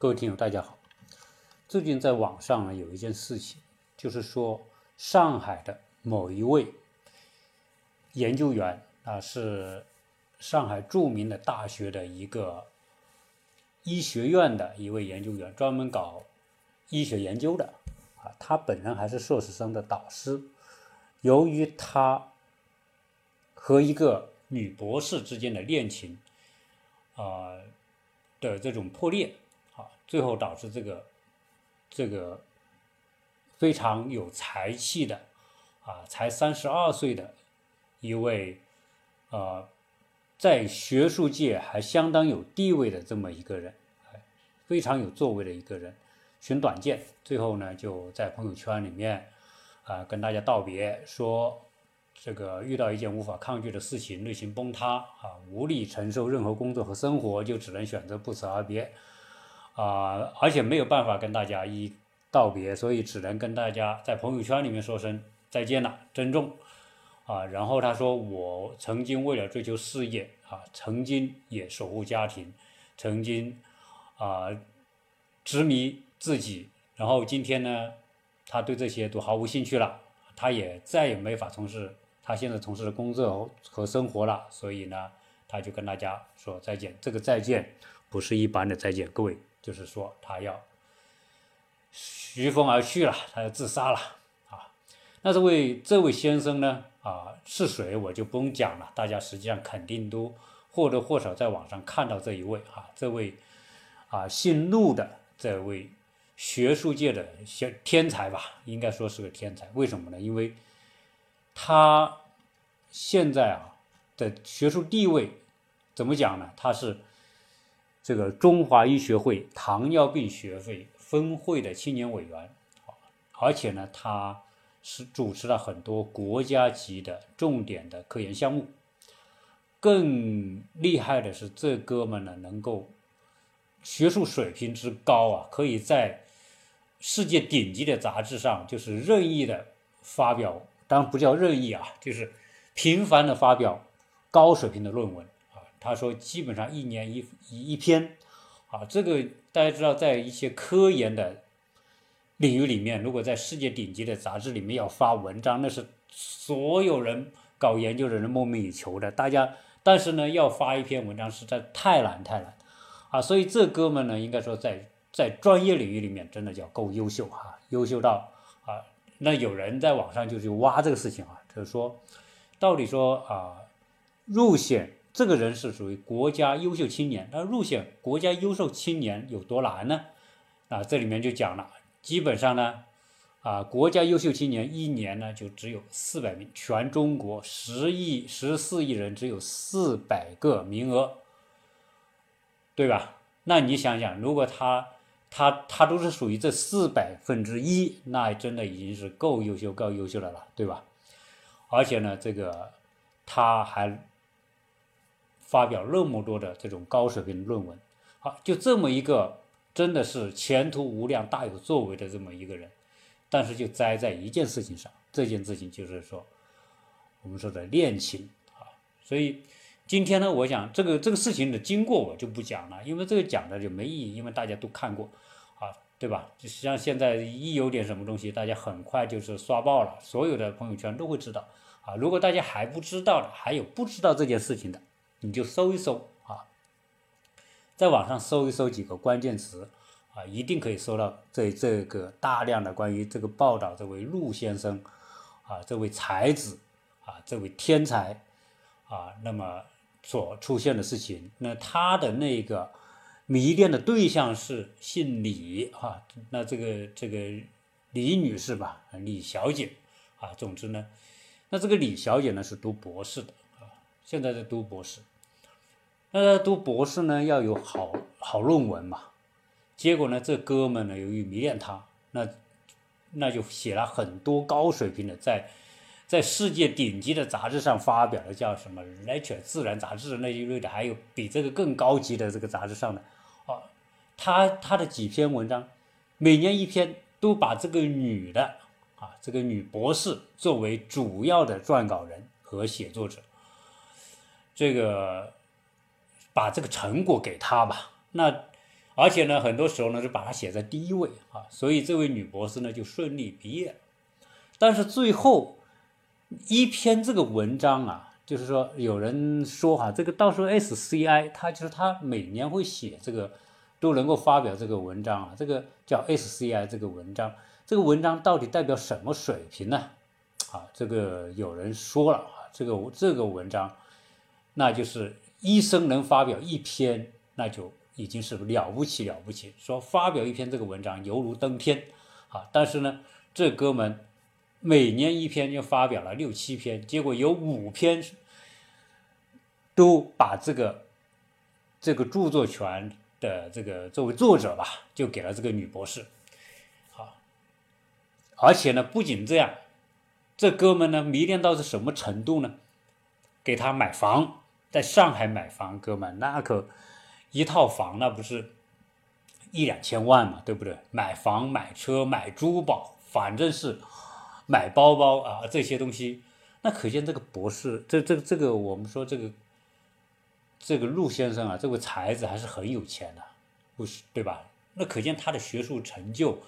各位听友，大家好。最近在网上呢有一件事情，就是说上海的某一位研究员啊，是上海著名的大学的一个医学院的一位研究员，专门搞医学研究的啊。他本人还是硕士生的导师。由于他和一个女博士之间的恋情啊的这种破裂。最后导致这个这个非常有才气的啊，才三十二岁的一位呃，在学术界还相当有地位的这么一个人，非常有作为的一个人，寻短见，最后呢就在朋友圈里面啊跟大家道别，说这个遇到一件无法抗拒的事情，内心崩塌啊，无力承受任何工作和生活，就只能选择不辞而别。啊，而且没有办法跟大家一道别，所以只能跟大家在朋友圈里面说声再见了，珍重。啊，然后他说：“我曾经为了追求事业，啊，曾经也守护家庭，曾经啊执迷自己，然后今天呢，他对这些都毫无兴趣了，他也再也没法从事他现在从事的工作和生活了，所以呢，他就跟大家说再见。这个再见不是一般的再见，各位。”就是说，他要徐风而去了，他要自杀了啊！那这位这位先生呢？啊，是谁我就不用讲了，大家实际上肯定都或多或少在网上看到这一位啊，这位啊姓陆的这位学术界的天天才吧，应该说是个天才。为什么呢？因为他现在啊的学术地位怎么讲呢？他是。这个中华医学会糖尿病学会分会的青年委员，而且呢，他是主持了很多国家级的重点的科研项目。更厉害的是，这哥们呢，能够学术水平之高啊，可以在世界顶级的杂志上，就是任意的发表，当然不叫任意啊，就是频繁的发表高水平的论文。他说，基本上一年一一一篇，啊，这个大家知道，在一些科研的领域里面，如果在世界顶级的杂志里面要发文章，那是所有人搞研究的人梦寐以求的。大家，但是呢，要发一篇文章实在太难太难，啊，所以这哥们呢，应该说在在专业领域里面真的叫够优秀哈，优秀到啊，那有人在网上就去挖这个事情啊，就是说，到底说啊，入选。这个人是属于国家优秀青年，那入选国家优秀青年有多难呢？啊，这里面就讲了，基本上呢，啊，国家优秀青年一年呢就只有四百名，全中国十亿十四亿人只有四百个名额，对吧？那你想想，如果他他他都是属于这四百分之一，那真的已经是够优秀够优秀的了，对吧？而且呢，这个他还。发表那么多的这种高水平论文，好，就这么一个真的是前途无量、大有作为的这么一个人，但是就栽在一件事情上，这件事情就是说，我们说的恋情啊。所以今天呢，我想这个这个事情的经过我就不讲了，因为这个讲的就没意义，因为大家都看过啊，对吧？就像现在一有点什么东西，大家很快就是刷爆了，所有的朋友圈都会知道啊。如果大家还不知道的，还有不知道这件事情的。你就搜一搜啊，在网上搜一搜几个关键词啊，一定可以搜到这这个大量的关于这个报道这位陆先生啊，这位才子啊，这位天才啊，那么所出现的事情。那他的那个迷恋的对象是姓李啊，那这个这个李女士吧，李小姐啊，总之呢，那这个李小姐呢是读博士的啊，现在在读博士。那读博士呢，要有好好论文嘛。结果呢，这哥们呢，由于迷恋他，那那就写了很多高水平的，在在世界顶级的杂志上发表的，叫什么《Nature》自然杂志那一类的，还有比这个更高级的这个杂志上的。哦，他他的几篇文章，每年一篇，都把这个女的啊，这个女博士作为主要的撰稿人和写作者，这个。把这个成果给他吧。那而且呢，很多时候呢是把它写在第一位啊，所以这位女博士呢就顺利毕业。但是最后一篇这个文章啊，就是说有人说哈，这个到时候 SCI 他就是他每年会写这个都能够发表这个文章啊，这个叫 SCI 这个文章，这个文章到底代表什么水平呢？啊，这个有人说了啊，这个这个文章，那就是医生能发表一篇，那就已经是了不起了不起。说发表一篇这个文章犹如登天啊！但是呢，这哥们每年一篇就发表了六七篇，结果有五篇都把这个这个著作权的这个作为作者吧，就给了这个女博士。好，而且呢，不仅这样。这哥们呢，迷恋到是什么程度呢？给他买房，在上海买房，哥们那可一套房那不是一两千万嘛，对不对？买房、买车、买珠宝，反正是买包包啊，这些东西，那可见这个博士，这这这个我们说这个这个陆先生啊，这位才子还是很有钱的，不是对吧？那可见他的学术成就，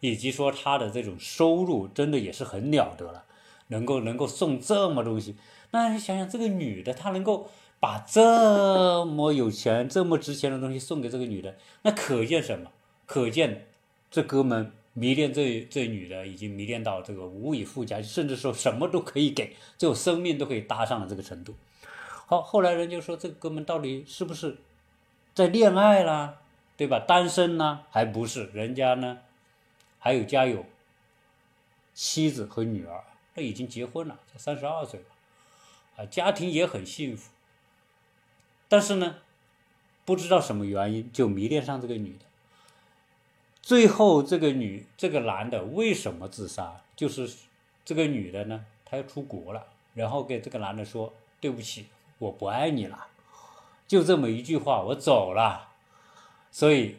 以及说他的这种收入，真的也是很了得了。能够能够送这么东西，那你想想这个女的，她能够把这么有钱、这么值钱的东西送给这个女的，那可见什么？可见这哥们迷恋这这女的，已经迷恋到这个无以复加，甚至说什么都可以给，最后生命都可以搭上了这个程度。好，后来人就说这哥们到底是不是在恋爱啦，对吧？单身呢？还不是，人家呢还有家有妻子和女儿。他已经结婚了，才三十二岁了，啊，家庭也很幸福。但是呢，不知道什么原因就迷恋上这个女的。最后，这个女这个男的为什么自杀？就是这个女的呢，她要出国了，然后给这个男的说：“对不起，我不爱你了。”就这么一句话，我走了。所以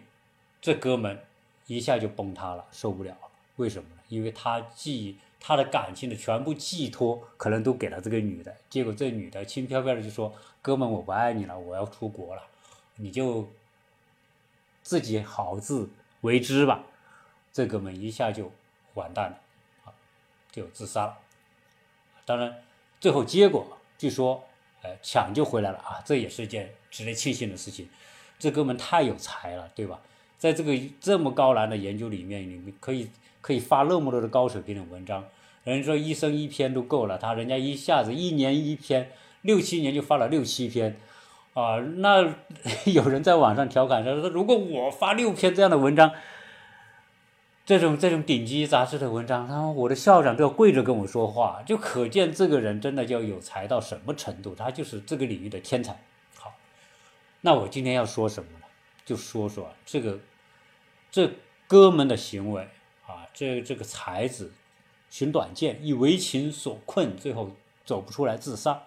这哥们一下就崩塌了，受不了。为什么？因为他既他的感情的全部寄托可能都给了这个女的，结果这女的轻飘飘的就说：“哥们，我不爱你了，我要出国了，你就自己好自为之吧。”这哥们一下就完蛋了，啊，就自杀了。当然，最后结果据说，哎，抢救回来了啊，这也是一件值得庆幸的事情。这哥们太有才了，对吧？在这个这么高难的研究里面，你们可以。可以发那么多的高水平的文章，人家说一生一篇都够了，他人家一下子一年一篇，六七年就发了六七篇，啊，那 有人在网上调侃说，如果我发六篇这样的文章，这种这种顶级杂志的文章，他说我的校长都要跪着跟我说话，就可见这个人真的叫有才到什么程度，他就是这个领域的天才。好，那我今天要说什么呢？就说说这个这哥们的行为。这这个才子寻短见，以为情所困，最后走不出来自杀。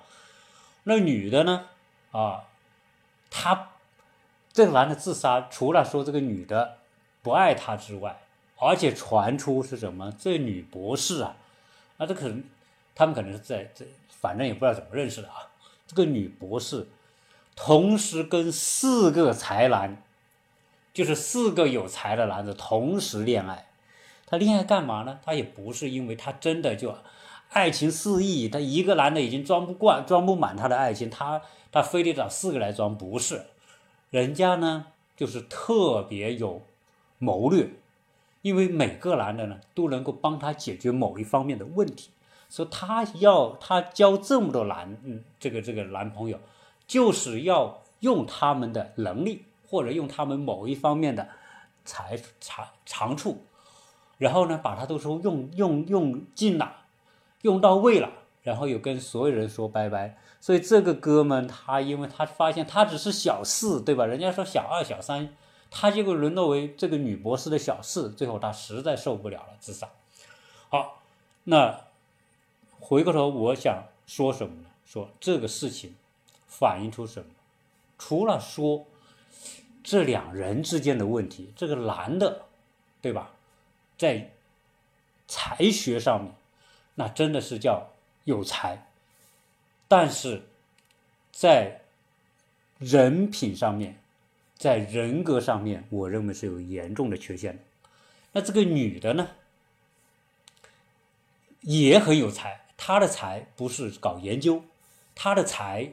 那女的呢？啊，他这个男的自杀，除了说这个女的不爱他之外，而且传出是什么？这女博士啊，啊，这可能他们可能是在这，反正也不知道怎么认识的啊。这个女博士同时跟四个才男，就是四个有才的男子同时恋爱。他恋爱干嘛呢？他也不是因为他真的就爱情四溢，他一个男的已经装不惯、装不满他的爱情，他他非得找四个来装，不是？人家呢就是特别有谋略，因为每个男的呢都能够帮他解决某一方面的问题，所以他要他交这么多男嗯这个这个男朋友，就是要用他们的能力或者用他们某一方面的才长长处。然后呢，把他都说用用用尽了，用到位了，然后又跟所有人说拜拜。所以这个哥们他，因为他发现他只是小四，对吧？人家说小二、小三，他结果沦落为这个女博士的小四，最后他实在受不了了，自杀。好，那回过头我想说什么呢？说这个事情反映出什么？除了说这两人之间的问题，这个男的，对吧？在才学上面，那真的是叫有才，但是在人品上面在人格上面，我认为是有严重的缺陷的。那这个女的呢，也很有才，她的才不是搞研究，她的才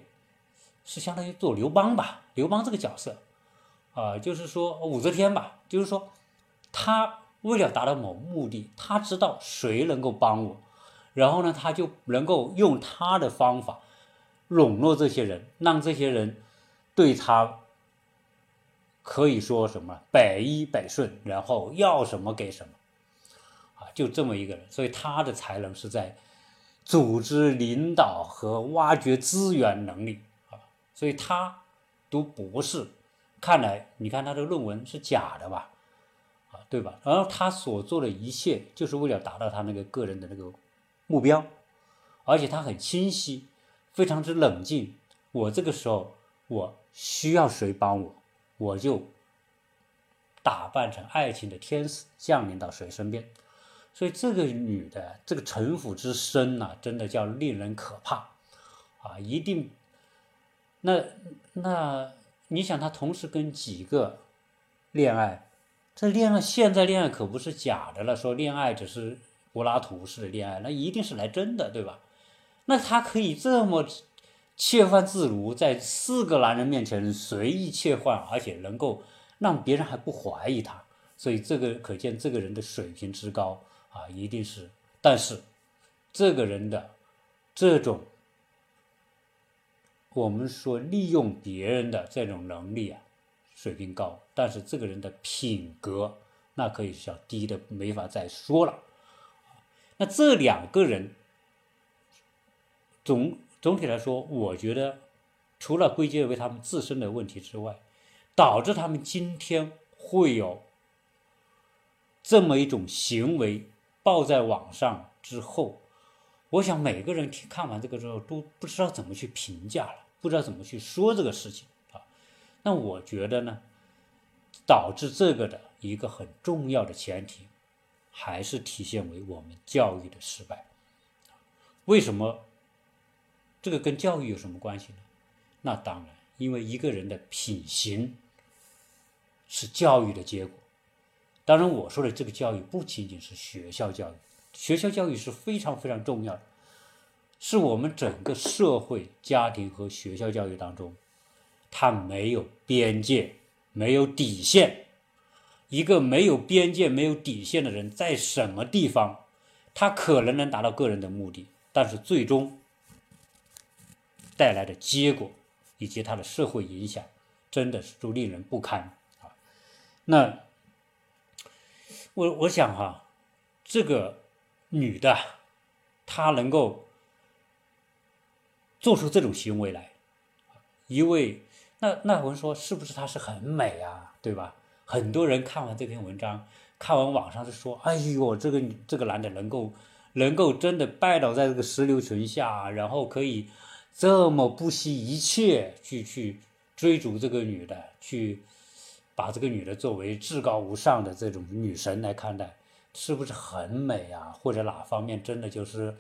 是相当于做刘邦吧，刘邦这个角色，啊，就是说武则天吧，就是说，她为了达到某目的，他知道谁能够帮我，然后呢，他就能够用他的方法笼络这些人，让这些人对他。可以说什么百依百顺，然后要什么给什么，啊，就这么一个人，所以他的才能是在组织领导和挖掘资源能力。啊，所以他读博士，看来你看他的论文是假的吧，对吧？然后他所做的一切就是为了达到他那个个人的那个目标，而且他很清晰，非常之冷静。我这个时候我需要谁帮我？我就打扮成爱情的天使降临到谁身边，所以这个女的这个城府之深呐，真的叫令人可怕啊！一定，那那你想，她同时跟几个恋爱，这恋爱现在恋爱可不是假的了，说恋爱只是柏拉图式的恋爱，那一定是来真的，对吧？那她可以这么。切换自如，在四个男人面前随意切换，而且能够让别人还不怀疑他，所以这个可见这个人的水平之高啊，一定是。但是这个人的这种我们说利用别人的这种能力啊，水平高，但是这个人的品格那可以叫低的没法再说了。那这两个人总。总体来说，我觉得除了归结为他们自身的问题之外，导致他们今天会有这么一种行为报在网上之后，我想每个人听看完这个之后都不知道怎么去评价了，不知道怎么去说这个事情。那我觉得呢，导致这个的一个很重要的前提，还是体现为我们教育的失败。为什么？这个跟教育有什么关系呢？那当然，因为一个人的品行是教育的结果。当然，我说的这个教育不仅仅是学校教育，学校教育是非常非常重要的，是我们整个社会、家庭和学校教育当中，它没有边界、没有底线。一个没有边界、没有底线的人，在什么地方，他可能能达到个人的目的，但是最终。带来的结果以及他的社会影响，真的是都令人不堪啊！那我我想哈，这个女的她能够做出这种行为来，因为那那我们说是不是她是很美啊？对吧？很多人看完这篇文章，看完网上就说：“哎呦，这个这个男的能够能够真的拜倒在这个石榴裙下，然后可以。”这么不惜一切去去追逐这个女的，去把这个女的作为至高无上的这种女神来看待，是不是很美啊？或者哪方面真的就是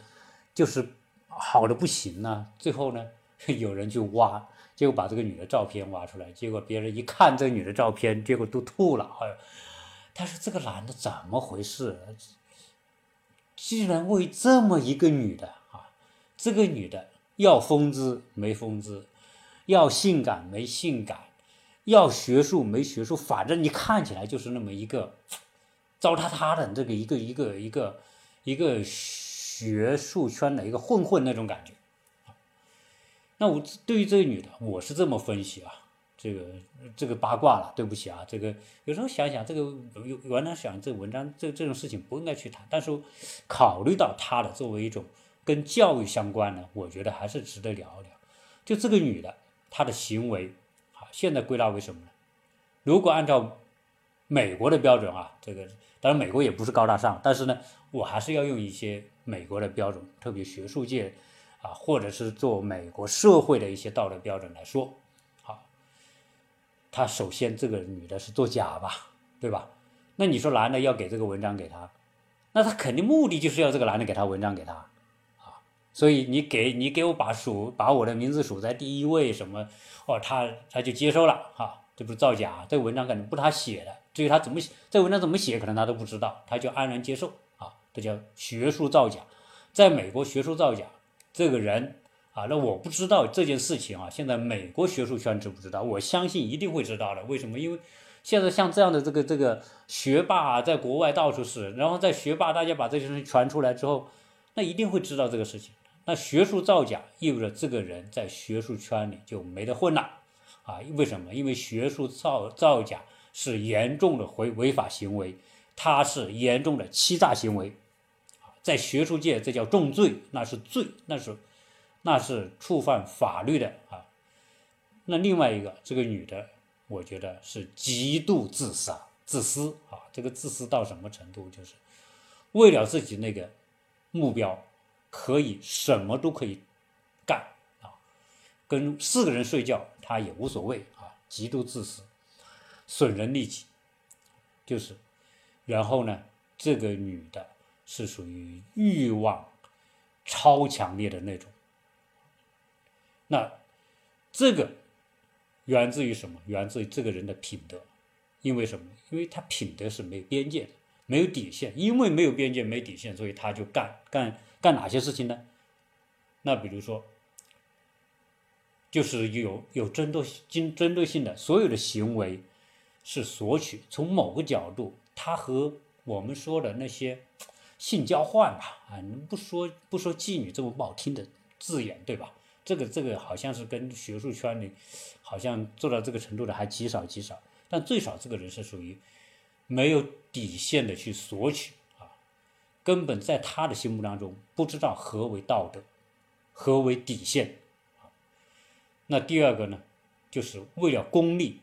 就是好的不行呢？最后呢，有人去挖，结果把这个女的照片挖出来，结果别人一看这个女的照片，结果都吐了。哎，他说这个男的怎么回事？竟然为这么一个女的啊，这个女的。要风姿没风姿，要性感没性感，要学术没学术，反正你看起来就是那么一个糟蹋他的这个一个一个一个一个学术圈的一个混混那种感觉。那我对于这个女的，我是这么分析啊，这个这个八卦了，对不起啊，这个有时候想想，这个原来想这文章这这种事情不应该去谈，但是考虑到她的作为一种。跟教育相关的，我觉得还是值得聊一聊。就这个女的，她的行为，啊，现在归纳为什么呢？如果按照美国的标准啊，这个当然美国也不是高大上，但是呢，我还是要用一些美国的标准，特别学术界啊，或者是做美国社会的一些道德标准来说。好，他首先这个女的是作假吧，对吧？那你说男的要给这个文章给他，那他肯定目的就是要这个男的给他文章给他。啊所以你给你给我把数把我的名字数在第一位什么哦，他他就接收了哈，这不是造假，这文章可能不是他写的，至于他怎么写，这文章怎么写，可能他都不知道，他就安然接受啊，这叫学术造假。在美国，学术造假这个人啊，那我不知道这件事情啊，现在美国学术圈知不知道？我相信一定会知道的。为什么？因为现在像这样的这个这个学霸啊，在国外到处是，然后在学霸大家把这些东西传出来之后，那一定会知道这个事情。那学术造假意味着这个人在学术圈里就没得混了。啊，为什么？因为学术造造假是严重的违违法行为，它是严重的欺诈行为，在学术界这叫重罪，那是罪，那是那是触犯法律的啊。那另外一个，这个女的，我觉得是极度自私，自私啊，这个自私到什么程度？就是为了自己那个目标，可以什么都可以干啊，跟四个人睡觉。他也无所谓啊，极度自私，损人利己，就是，然后呢，这个女的是属于欲望超强烈的那种，那这个源自于什么？源自于这个人的品德，因为什么？因为他品德是没有边界的，没有底线，因为没有边界、没底线，所以他就干干干哪些事情呢？那比如说。就是有有针对性、针对性的所有的行为是索取。从某个角度，他和我们说的那些性交换吧，啊，你不说不说妓女这么不好听的字眼，对吧？这个这个好像是跟学术圈里好像做到这个程度的还极少极少。但最少这个人是属于没有底线的去索取啊，根本在他的心目当中不知道何为道德，何为底线。那第二个呢，就是为了功利，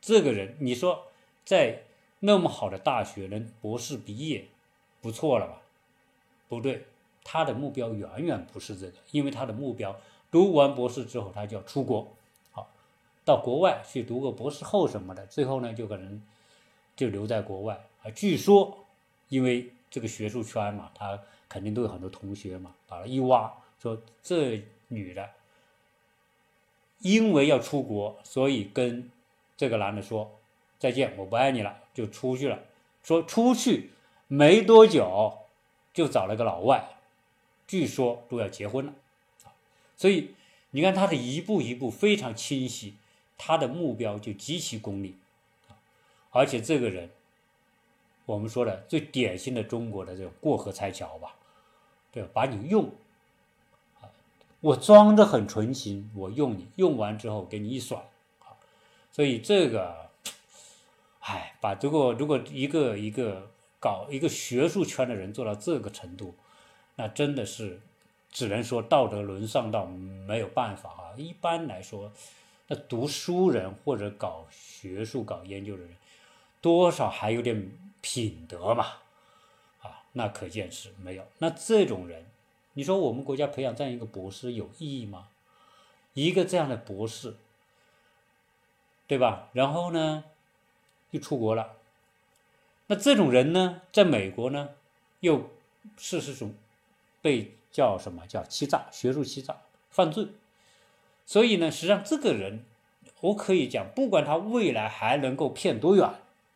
这个人你说在那么好的大学能博士毕业，不错了吧？不对，他的目标远远不是这个，因为他的目标读完博士之后他就要出国，好，到国外去读个博士后什么的，最后呢就可能就留在国外啊。据说，因为这个学术圈嘛，他肯定都有很多同学嘛，把他一挖，说这女的。因为要出国，所以跟这个男的说再见，我不爱你了，就出去了。说出去没多久，就找了个老外，据说都要结婚了。所以你看他的一步一步非常清晰，他的目标就极其功利。而且这个人，我们说的最典型的中国的这种过河拆桥吧，对吧？把你用。我装的很纯情，我用你用完之后给你一甩，所以这个，哎，把如果如果一个一个搞一个学术圈的人做到这个程度，那真的是只能说道德沦丧到没有办法啊。一般来说，那读书人或者搞学术搞研究的人，多少还有点品德嘛，啊，那可见是没有。那这种人。你说我们国家培养这样一个博士有意义吗？一个这样的博士，对吧？然后呢，又出国了。那这种人呢，在美国呢，又是这种被叫什么叫欺诈、学术欺诈、犯罪。所以呢，实际上这个人，我可以讲，不管他未来还能够骗多远，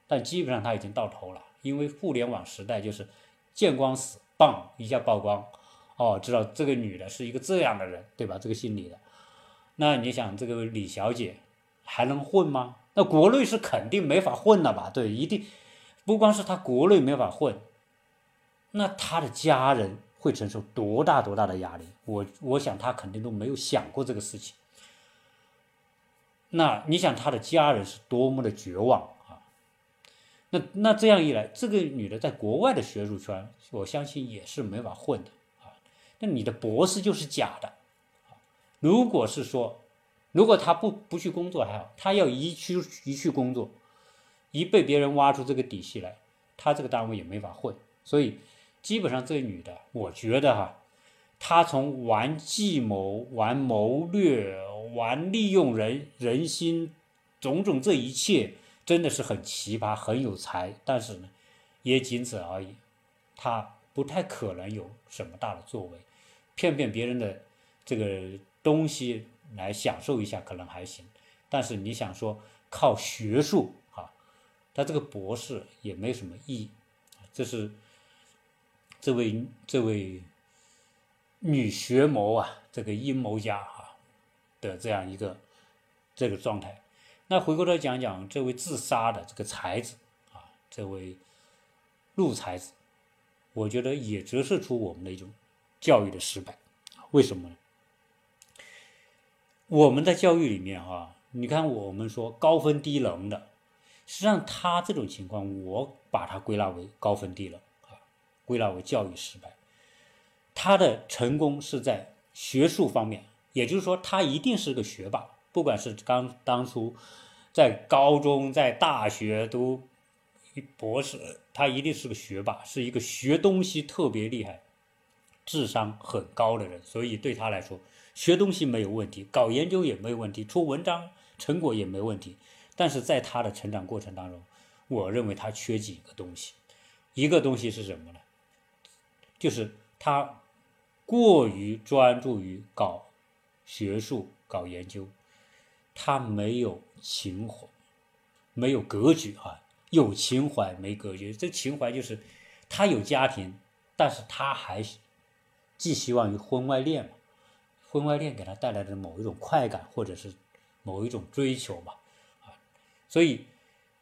但基本上他已经到头了。因为互联网时代就是见光死，棒一下曝光。哦，知道这个女的是一个这样的人，对吧？这个姓李的，那你想这个李小姐还能混吗？那国内是肯定没法混了吧？对，一定不光是他国内没法混，那他的家人会承受多大多大的压力？我我想他肯定都没有想过这个事情。那你想他的家人是多么的绝望啊？那那这样一来，这个女的在国外的学术圈，我相信也是没法混的啊。那你的博士就是假的，如果是说，如果他不不去工作还好，他要一去一去工作，一被别人挖出这个底细来，他这个单位也没法混。所以基本上这个女的，我觉得哈，她从玩计谋、玩谋略、玩利用人人心，种种这一切真的是很奇葩，很有才，但是呢，也仅此而已，她不太可能有什么大的作为。骗骗别人的这个东西来享受一下可能还行，但是你想说靠学术，他这个博士也没什么意义。这是这位这位女学谋啊，这个阴谋家啊的这样一个这个状态。那回过头讲讲这位自杀的这个才子啊，这位陆才子，我觉得也折射出我们的一种教育的失败。为什么呢？我们在教育里面啊，你看我们说高分低能的，实际上他这种情况，我把它归纳为高分低能啊，归纳为教育失败。他的成功是在学术方面，也就是说，他一定是个学霸，不管是刚当初在高中、在大学读博士，他一定是个学霸，是一个学东西特别厉害、智商很高的人，所以对他来说。学东西没有问题，搞研究也没有问题，出文章成果也没问题。但是在他的成长过程当中，我认为他缺几个东西。一个东西是什么呢？就是他过于专注于搞学术、搞研究，他没有情怀，没有格局啊！有情怀没格局，这情怀就是他有家庭，但是他还是寄希望于婚外恋嘛。婚外恋给他带来的某一种快感，或者是某一种追求吧，所以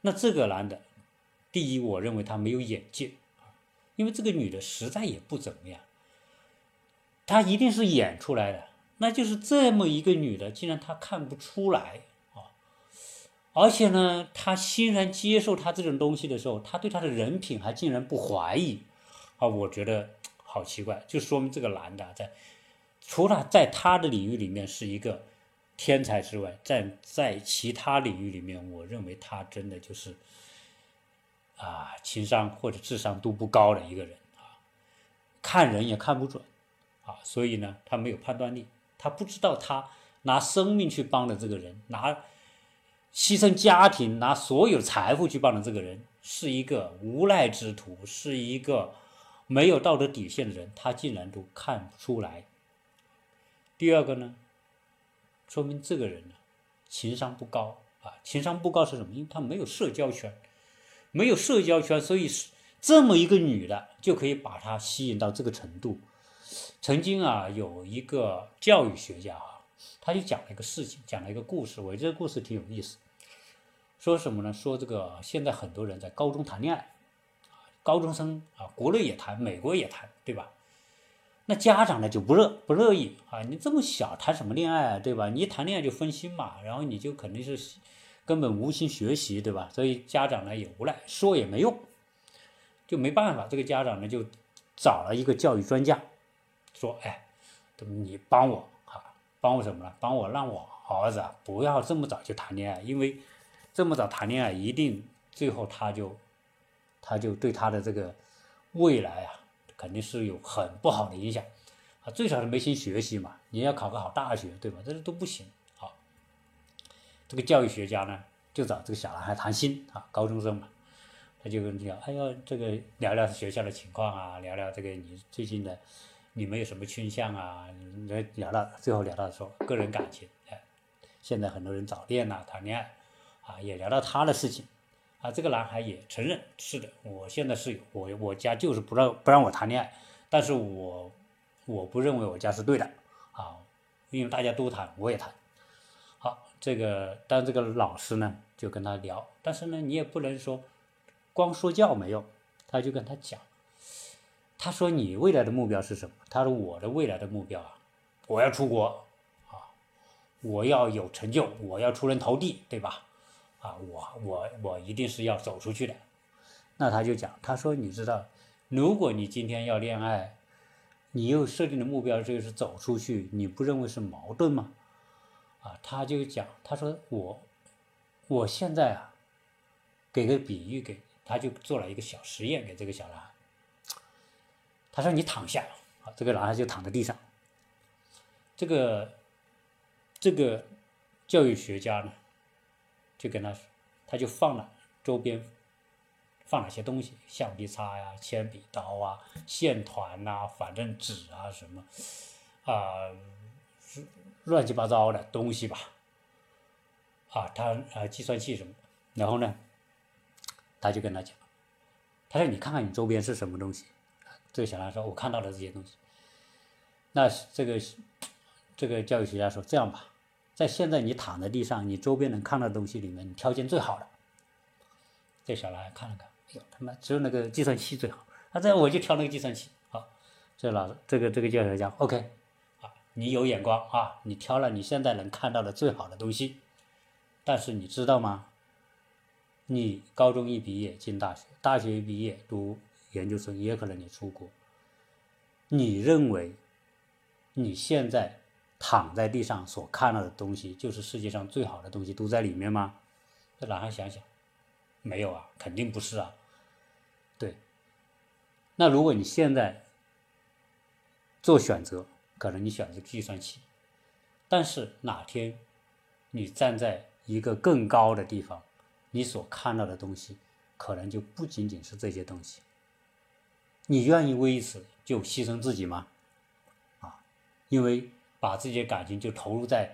那这个男的，第一，我认为他没有眼界，因为这个女的实在也不怎么样，她一定是演出来的，那就是这么一个女的，竟然他看不出来啊，而且呢，他欣然接受他这种东西的时候，他对他的人品还竟然不怀疑，啊，我觉得好奇怪，就说明这个男的在。除了在他的领域里面是一个天才之外，在在其他领域里面，我认为他真的就是啊，情商或者智商都不高的一个人啊，看人也看不准啊，所以呢，他没有判断力，他不知道他拿生命去帮的这个人，拿牺牲家庭、拿所有财富去帮的这个人，是一个无赖之徒，是一个没有道德底线的人，他竟然都看不出来。第二个呢，说明这个人呢，情商不高啊。情商不高是什么？因为他没有社交圈，没有社交圈，所以是这么一个女的就可以把他吸引到这个程度。曾经啊，有一个教育学家啊，他就讲了一个事情，讲了一个故事。我觉得这个故事挺有意思。说什么呢？说这个现在很多人在高中谈恋爱，高中生啊，国内也谈，美国也谈，对吧？那家长呢就不乐不乐意啊！你这么小谈什么恋爱啊，对吧？你一谈恋爱就分心嘛，然后你就肯定是根本无心学习，对吧？所以家长呢也无奈，说也没用，就没办法。这个家长呢就找了一个教育专家，说：“哎，你帮我啊，帮我什么呢？帮我让我儿子啊不要这么早就谈恋爱，因为这么早谈恋爱一定最后他就他就对他的这个未来啊。”肯定是有很不好的影响，啊，最少是没心学习嘛。你要考个好大学，对吧？这都不行。好，这个教育学家呢，就找这个小男孩谈心啊，高中生嘛，他就跟你讲，哎呀，这个聊聊学校的情况啊，聊聊这个你最近的，你们有什么倾向啊？聊聊到最后聊到说个人感情，哎，现在很多人早恋呐，谈恋爱，啊，也聊到他的事情。啊，这个男孩也承认是的，我现在是我我家就是不让不让我谈恋爱，但是我我不认为我家是对的啊，因为大家都谈，我也谈。好，这个但这个老师呢就跟他聊，但是呢你也不能说光说教没用，他就跟他讲，他说你未来的目标是什么？他说我的未来的目标啊，我要出国啊，我要有成就，我要出人头地，对吧？啊，我我我一定是要走出去的。那他就讲，他说，你知道，如果你今天要恋爱，你又设定的目标就是走出去，你不认为是矛盾吗？啊，他就讲，他说我我现在啊，给个比喻给，他就做了一个小实验给这个小男孩。他说你躺下，这个男孩就躺在地上。这个这个教育学家呢？就跟他，他就放了周边，放了些东西，橡皮擦呀、铅笔刀啊、线团呐，反正纸啊什么，啊，乱七八糟的东西吧。啊，他啊计算器什么，然后呢，他就跟他讲，他说你看看你周边是什么东西，这个小男孩说我看到了这些东西，那这个这个教育学家说这样吧，在现在你躺在地上，你周边能看到的东西里面，你挑件最好的。这小男孩看了看，哎呦他妈只有那个计算器最好，那这我就挑那个计算器。好，这老师这个这个教学家，OK，啊，你有眼光啊，你挑了你现在能看到的最好的东西，但是你知道吗？你高中一毕业进大学，大学一毕业读研究生，也可能你出国。你认为你现在躺在地上所看到的东西，就是世界上最好的东西都在里面吗？这男孩想想，没有啊，肯定不是啊。对，那如果你现在做选择，可能你选择计算器，但是哪天你站在一个更高的地方。你所看到的东西，可能就不仅仅是这些东西。你愿意为此就牺牲自己吗？啊，因为把自己的感情就投入在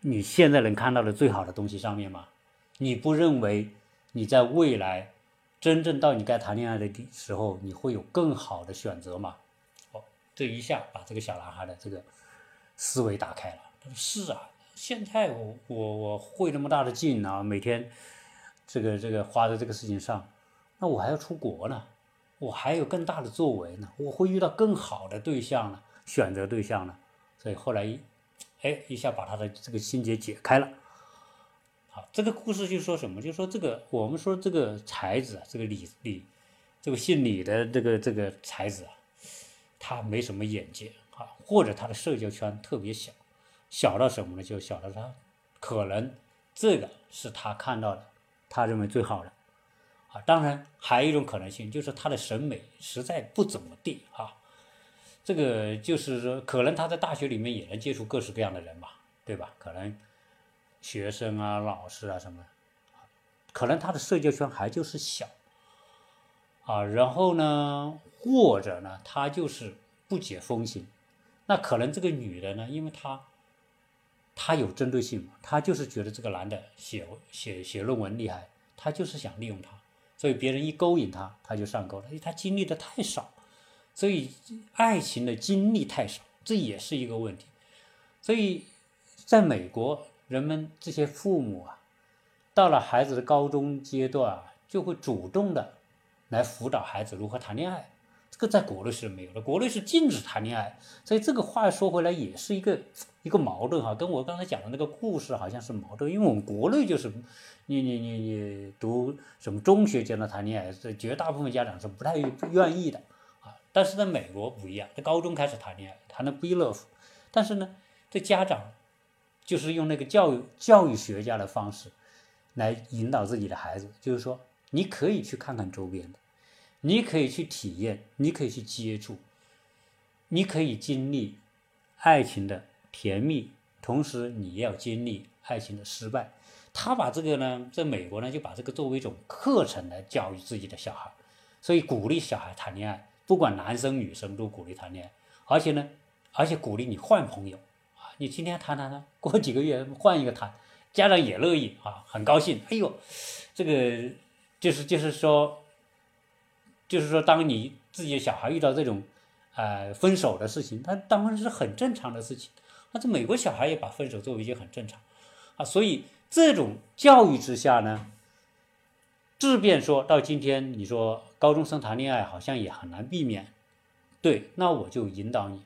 你现在能看到的最好的东西上面吗？你不认为你在未来真正到你该谈恋爱的时候，你会有更好的选择吗？哦，这一下把这个小男孩的这个思维打开了。：“是啊，现在我我我费那么大的劲啊，每天。”这个这个花在这个事情上，那我还要出国呢，我还有更大的作为呢，我会遇到更好的对象呢，选择对象呢，所以后来一，哎，一下把他的这个心结解开了。好，这个故事就说什么？就说这个我们说这个才子，这个李李，这个姓李的这个这个才子啊，他没什么眼界啊，或者他的社交圈特别小，小到什么呢？就小到他可能这个是他看到的。他认为最好的，啊，当然还有一种可能性，就是他的审美实在不怎么地啊。这个就是说，可能他在大学里面也能接触各式各样的人吧，对吧？可能学生啊、老师啊什么，可能他的社交圈还就是小，啊，然后呢，或者呢，他就是不解风情。那可能这个女的呢，因为她。他有针对性，他就是觉得这个男的写写写论文厉害，他就是想利用他，所以别人一勾引他，他就上钩了。因为他经历的太少，所以爱情的经历太少，这也是一个问题。所以，在美国，人们这些父母啊，到了孩子的高中阶段啊，就会主动的来辅导孩子如何谈恋爱。这个在国内是没有的，国内是禁止谈恋爱。所以这个话说回来，也是一个。一个矛盾哈，跟我刚才讲的那个故事好像是矛盾，因为我们国内就是，你你你你读什么中学阶段谈恋爱，这绝大部分家长是不太愿意的。但是在美国不一样，在高中开始谈恋爱，谈的 be love，但是呢，这家长就是用那个教育教育学家的方式来引导自己的孩子，就是说你可以去看看周边的，你可以去体验，你可以去接触，你可以经历爱情的。甜蜜，同时你也要经历爱情的失败。他把这个呢，在美国呢，就把这个作为一种课程来教育自己的小孩，所以鼓励小孩谈恋爱，不管男生女生都鼓励谈恋爱，而且呢，而且鼓励你换朋友啊，你今天谈谈谈，过几个月换一个谈，家长也乐意啊，很高兴。哎呦，这个就是就是说，就是说，当你自己的小孩遇到这种呃分手的事情，他当然是很正常的事情。那这美国小孩也把分手作为一件很正常，啊，所以这种教育之下呢，即便说到今天，你说高中生谈恋爱好像也很难避免，对，那我就引导你，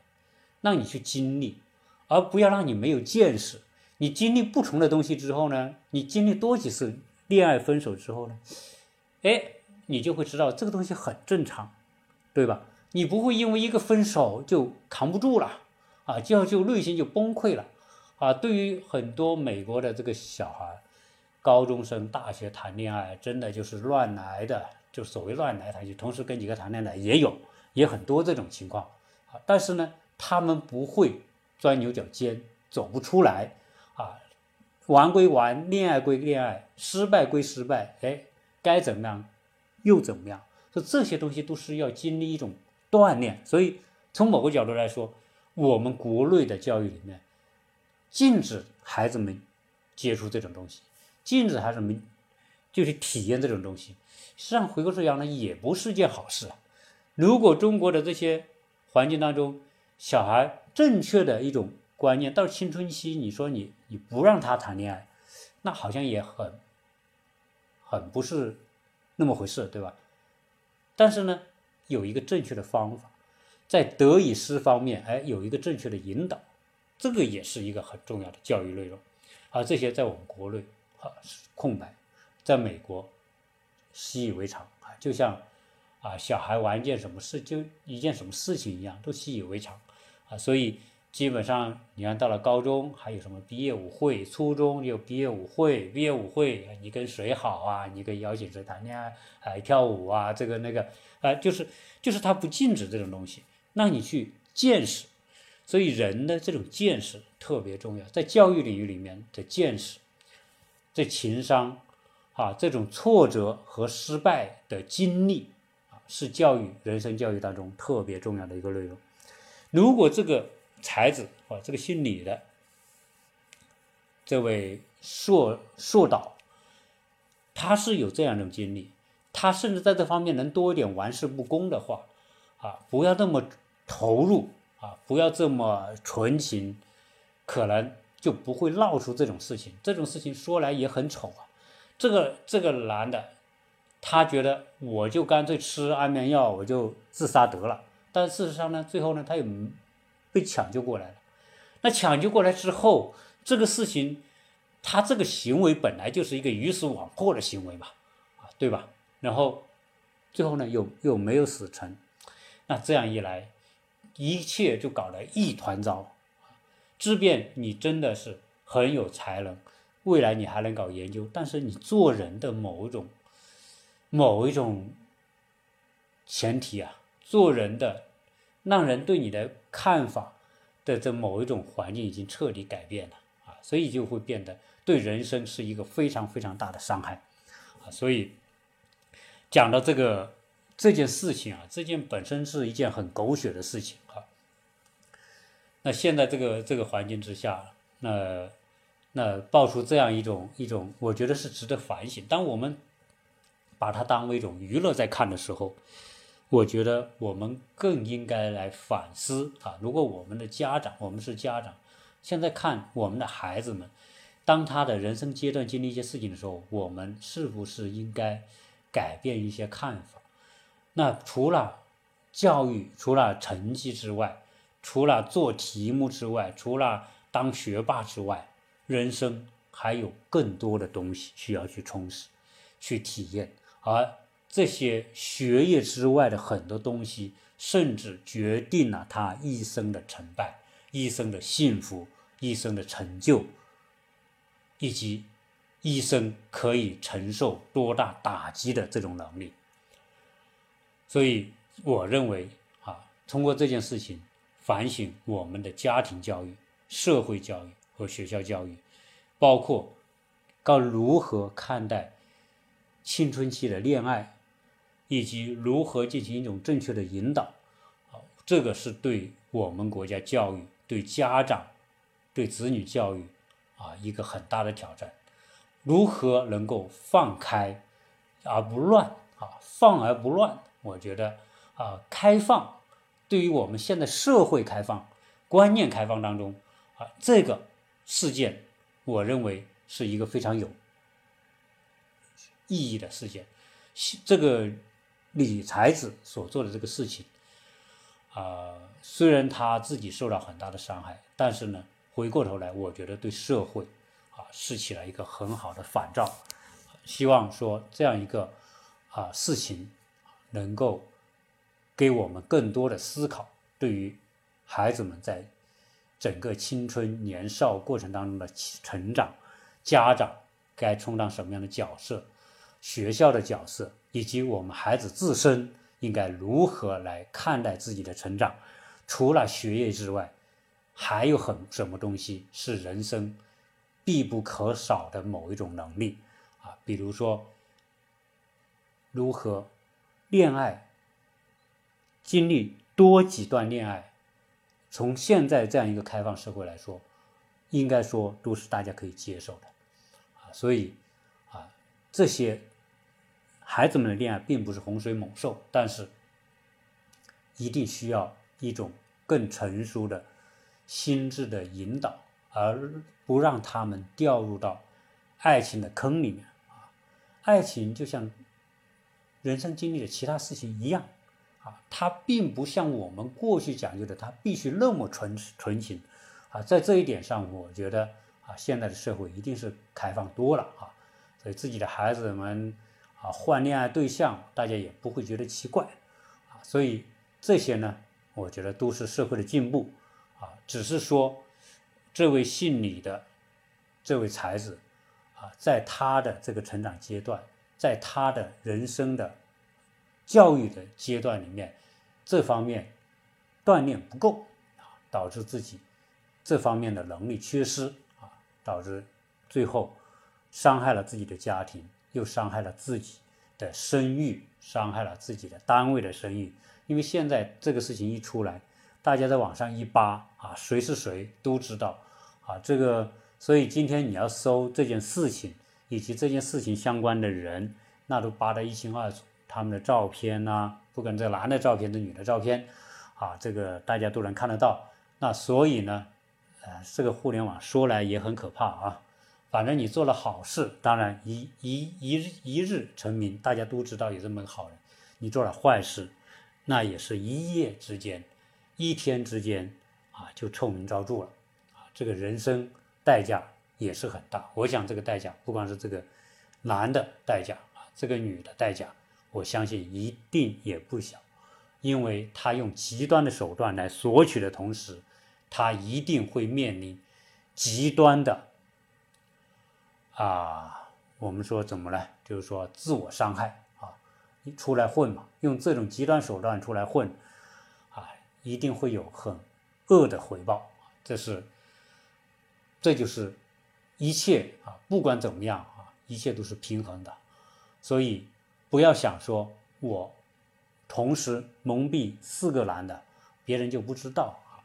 让你去经历，而不要让你没有见识。你经历不同的东西之后呢，你经历多几次恋爱分手之后呢，哎，你就会知道这个东西很正常，对吧？你不会因为一个分手就扛不住了。啊，就要就内心就崩溃了，啊，对于很多美国的这个小孩，高中生、大学谈恋爱，真的就是乱来的，就所谓乱来，他就同时跟几个谈恋爱也有，也很多这种情况，啊，但是呢，他们不会钻牛角尖，走不出来，啊，玩归玩，恋爱归恋爱，失败归失败，哎，该怎么样又怎么样，说这些东西都是要经历一种锻炼，所以从某个角度来说。我们国内的教育里面禁止孩子们接触这种东西，禁止孩子们就去体验这种东西。实际上，回归式养呢也不是件好事啊。如果中国的这些环境当中，小孩正确的一种观念到青春期，你说你你不让他谈恋爱，那好像也很很不是那么回事，对吧？但是呢，有一个正确的方法，在德与失方面，哎，有一个正确的引导，这个也是一个很重要的教育内容。而这些在我们国内啊空白，在美国习以为常啊，就像。啊，小孩玩一件什么事，就一件什么事情一样，都习以为常，啊，所以基本上你看到了高中还有什么毕业舞会，初中有毕业舞会，毕业舞会你跟谁好啊？你跟邀请谁谈恋爱，还跳舞啊？这个那个，啊，就是就是他不禁止这种东西，让你去见识，所以人的这种见识特别重要，在教育领域里面的见识，这情商，啊，这种挫折和失败的经历。是教育人生教育当中特别重要的一个内容。如果这个才子啊，这个姓李的这位硕硕导，他是有这样一种经历，他甚至在这方面能多一点玩世不恭的话，啊，不要这么投入啊，不要这么纯情，可能就不会闹出这种事情。这种事情说来也很丑啊，这个这个男的。他觉得我就干脆吃安眠药，我就自杀得了。但事实上呢，最后呢，他又被抢救过来了。那抢救过来之后，这个事情，他这个行为本来就是一个鱼死网破的行为嘛，啊，对吧？然后最后呢，又又没有死成。那这样一来，一切就搞得一团糟。即便你真的是很有才能，未来你还能搞研究，但是你做人的某一种。某一种前提啊，做人的让人对你的看法的这某一种环境已经彻底改变了啊，所以就会变得对人生是一个非常非常大的伤害啊。所以讲到这个这件事情啊，这件本身是一件很狗血的事情啊。那现在这个这个环境之下，那那爆出这样一种一种，我觉得是值得反省。当我们把它当为一种娱乐在看的时候，我觉得我们更应该来反思啊！如果我们的家长，我们是家长，现在看我们的孩子们，当他的人生阶段经历一些事情的时候，我们是不是应该改变一些看法？那除了教育，除了成绩之外，除了做题目之外，除了当学霸之外，人生还有更多的东西需要去充实、去体验。而这些学业之外的很多东西，甚至决定了他一生的成败、一生的幸福、一生的成就，以及一生可以承受多大打击的这种能力。所以，我认为啊，通过这件事情反省我们的家庭教育、社会教育和学校教育，包括该如何看待。青春期的恋爱，以及如何进行一种正确的引导，好，这个是对我们国家教育、对家长、对子女教育啊一个很大的挑战。如何能够放开而不乱啊？放而不乱，我觉得啊，开放对于我们现在社会开放、观念开放当中啊，这个事件，我认为是一个非常有。意义的事件，这个李才子所做的这个事情，啊，虽然他自己受到很大的伤害，但是呢，回过头来，我觉得对社会啊，是起了一个很好的反照。希望说这样一个啊事情，能够给我们更多的思考，对于孩子们在整个青春年少过程当中的成长，家长该充当什么样的角色？学校的角色，以及我们孩子自身应该如何来看待自己的成长？除了学业之外，还有很什么东西是人生必不可少的某一种能力啊？比如说，如何恋爱，经历多几段恋爱，从现在这样一个开放社会来说，应该说都是大家可以接受的啊。所以啊这些孩子们的恋爱并不是洪水猛兽，但是一定需要一种更成熟的心智的引导，而不让他们掉入到爱情的坑里面啊。爱情就像人生经历的其他事情一样啊，它并不像我们过去讲究的，它必须那么纯纯情啊。在这一点上，我觉得啊，现在的社会一定是开放多了啊，所以自己的孩子们啊换恋爱对象，大家也不会觉得奇怪啊。所以。这些呢，我觉得都是社会的进步，啊，只是说，这位姓李的这位才子，啊，在他的这个成长阶段，在他的人生的教育的阶段里面，这方面锻炼不够，啊，导致自己这方面的能力缺失，啊，导致最后伤害了自己的家庭，又伤害了自己的声誉，伤害了自己的单位的声誉。因为现在这个事情一出来，大家在网上一扒啊，谁是谁都知道啊。这个，所以今天你要搜这件事情以及这件事情相关的人，那都扒得一清二楚，他们的照片呐，不管这男的照片、这女的照片，啊，这个大家都能看得到。那所以呢，呃，这个互联网说来也很可怕啊。反正你做了好事，当然一一一日一日成名，大家都知道有这么个好人。你做了坏事。那也是一夜之间，一天之间啊，就臭名昭著了啊！这个人生代价也是很大。我想这个代价，不光是这个男的代价啊，这个女的代价，我相信一定也不小。因为他用极端的手段来索取的同时，他一定会面临极端的啊，我们说怎么呢？就是说自我伤害啊。出来混嘛，用这种极端手段出来混，啊，一定会有很恶的回报。这是，这就是一切啊，不管怎么样啊，一切都是平衡的。所以不要想说我同时蒙蔽四个男的，别人就不知道啊。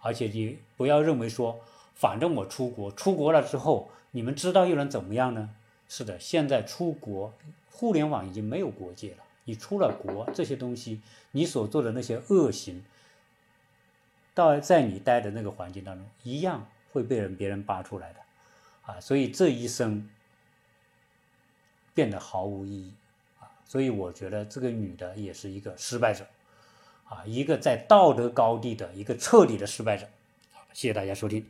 而且你不要认为说，反正我出国，出国了之后，你们知道又能怎么样呢？是的，现在出国。互联网已经没有国界了，你出了国，这些东西，你所做的那些恶行，到在你待的那个环境当中，一样会被人别人扒出来的，啊，所以这一生变得毫无意义，所以我觉得这个女的也是一个失败者，啊，一个在道德高地的一个彻底的失败者，谢谢大家收听。